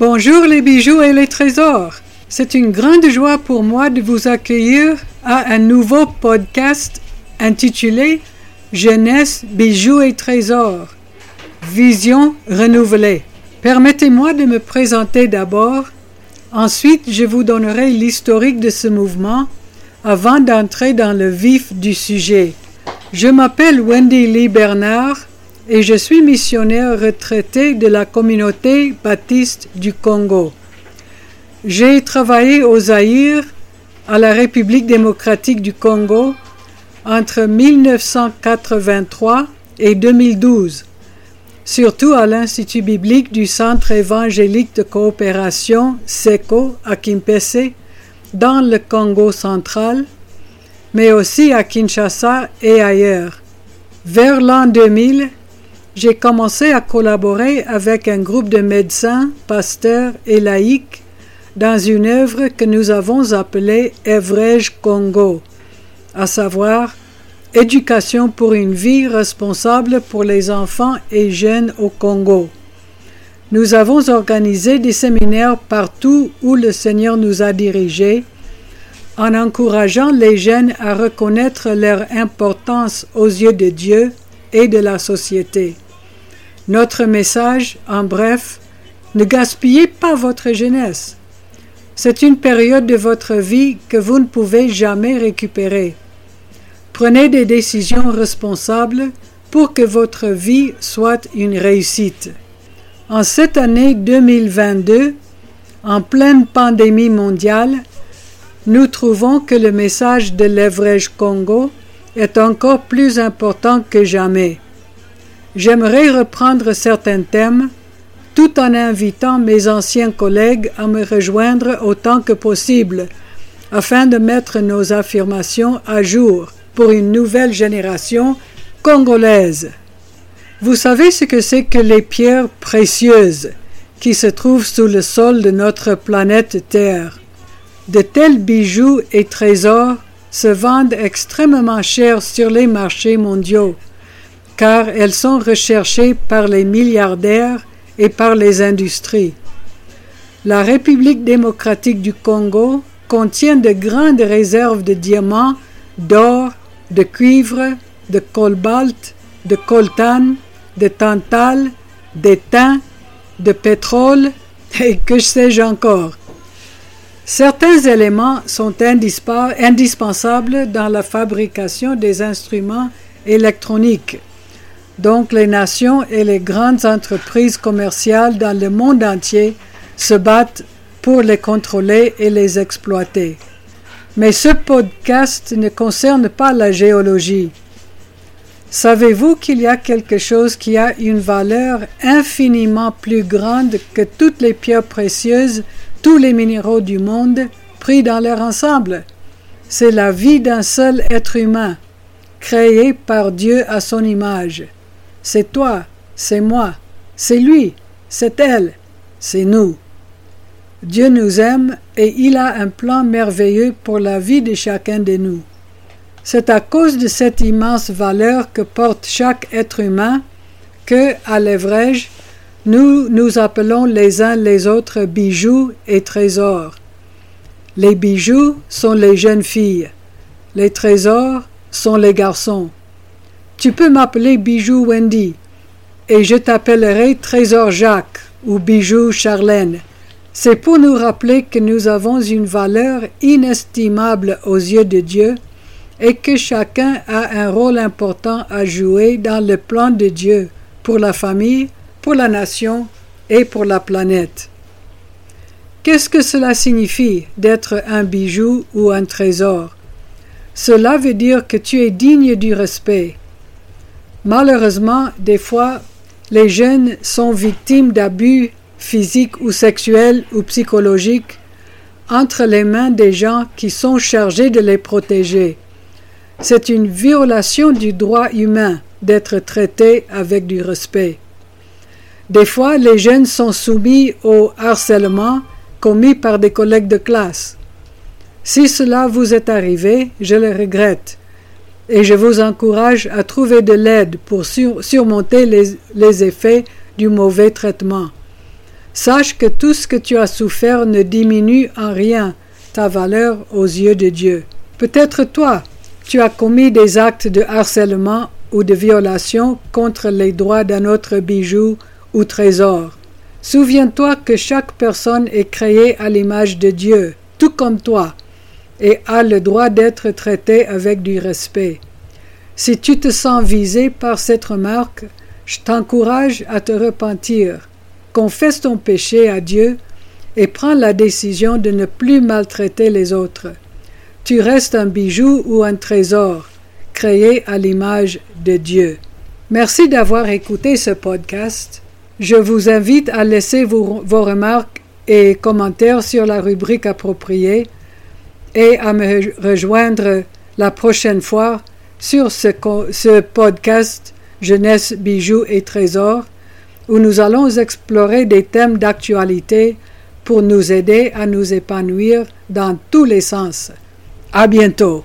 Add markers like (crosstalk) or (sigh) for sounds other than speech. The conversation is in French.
Bonjour les bijoux et les trésors. C'est une grande joie pour moi de vous accueillir à un nouveau podcast intitulé Jeunesse, bijoux et trésors. Vision renouvelée. Permettez-moi de me présenter d'abord. Ensuite, je vous donnerai l'historique de ce mouvement avant d'entrer dans le vif du sujet. Je m'appelle Wendy Lee Bernard et je suis missionnaire retraité de la communauté baptiste du Congo. J'ai travaillé au Zaïre, à la République démocratique du Congo, entre 1983 et 2012, surtout à l'Institut biblique du Centre évangélique de coopération SECO à Kimpese, dans le Congo central, mais aussi à Kinshasa et ailleurs. Vers l'an 2000, j'ai commencé à collaborer avec un groupe de médecins, pasteurs et laïcs dans une œuvre que nous avons appelée Evrej Congo, à savoir Éducation pour une vie responsable pour les enfants et jeunes au Congo. Nous avons organisé des séminaires partout où le Seigneur nous a dirigés, en encourageant les jeunes à reconnaître leur importance aux yeux de Dieu et de la société. Notre message, en bref, ne gaspillez pas votre jeunesse. C'est une période de votre vie que vous ne pouvez jamais récupérer. Prenez des décisions responsables pour que votre vie soit une réussite. En cette année 2022, en pleine pandémie mondiale, nous trouvons que le message de l'Evrège Congo est encore plus important que jamais. J'aimerais reprendre certains thèmes tout en invitant mes anciens collègues à me rejoindre autant que possible afin de mettre nos affirmations à jour pour une nouvelle génération congolaise. Vous savez ce que c'est que les pierres précieuses qui se trouvent sous le sol de notre planète Terre. De tels bijoux et trésors se vendent extrêmement cher sur les marchés mondiaux car elles sont recherchées par les milliardaires et par les industries. La République démocratique du Congo contient de grandes réserves de diamants, d'or, de cuivre, de cobalt, de coltan, de tantal, d'étain, de pétrole (laughs) et que sais-je encore. Certains éléments sont indispensables dans la fabrication des instruments électroniques donc les nations et les grandes entreprises commerciales dans le monde entier se battent pour les contrôler et les exploiter. Mais ce podcast ne concerne pas la géologie. Savez-vous qu'il y a quelque chose qui a une valeur infiniment plus grande que toutes les pierres précieuses, tous les minéraux du monde, pris dans leur ensemble? C'est la vie d'un seul être humain, créé par Dieu à son image. C'est toi, c'est moi, c'est lui, c'est elle, c'est nous. Dieu nous aime et il a un plan merveilleux pour la vie de chacun de nous. C'est à cause de cette immense valeur que porte chaque être humain que, à l'Evrège, nous nous appelons les uns les autres bijoux et trésors. Les bijoux sont les jeunes filles, les trésors sont les garçons. Tu peux m'appeler Bijou Wendy, et je t'appellerai Trésor Jacques ou Bijou Charlène. C'est pour nous rappeler que nous avons une valeur inestimable aux yeux de Dieu et que chacun a un rôle important à jouer dans le plan de Dieu pour la famille, pour la nation et pour la planète. Qu'est-ce que cela signifie d'être un bijou ou un trésor? Cela veut dire que tu es digne du respect, Malheureusement, des fois, les jeunes sont victimes d'abus physiques ou sexuels ou psychologiques entre les mains des gens qui sont chargés de les protéger. C'est une violation du droit humain d'être traités avec du respect. Des fois, les jeunes sont soumis au harcèlement commis par des collègues de classe. Si cela vous est arrivé, je le regrette et je vous encourage à trouver de l'aide pour surmonter les, effets du mauvais traitement. Sache que tout ce que tu as souffert ne diminue en rien ta valeur aux yeux de Dieu. Peut-être toi, tu as commis des actes de harcèlement ou de violation contre les droits d'un autre bijou ou trésor. Souviens-toi que chaque personne est créée à l'image de Dieu, tout comme toi, et a le droit d'être traitée avec du respect. Si tu te sens visé par cette remarque, je t'encourage à te repentir. Confesse ton péché à Dieu et prends la décision de ne plus maltraiter les autres. Tu restes un bijou ou un trésor, créé à l'image de Dieu. Merci d'avoir écouté ce podcast. Je vous invite à laisser vos, remarques et commentaires sur la rubrique appropriée et à me rejoindre la prochaine fois sur ce, podcast Jeunesse, bijoux et trésors où nous allons explorer des thèmes d'actualité pour nous aider à nous épanouir dans tous les sens. À bientôt!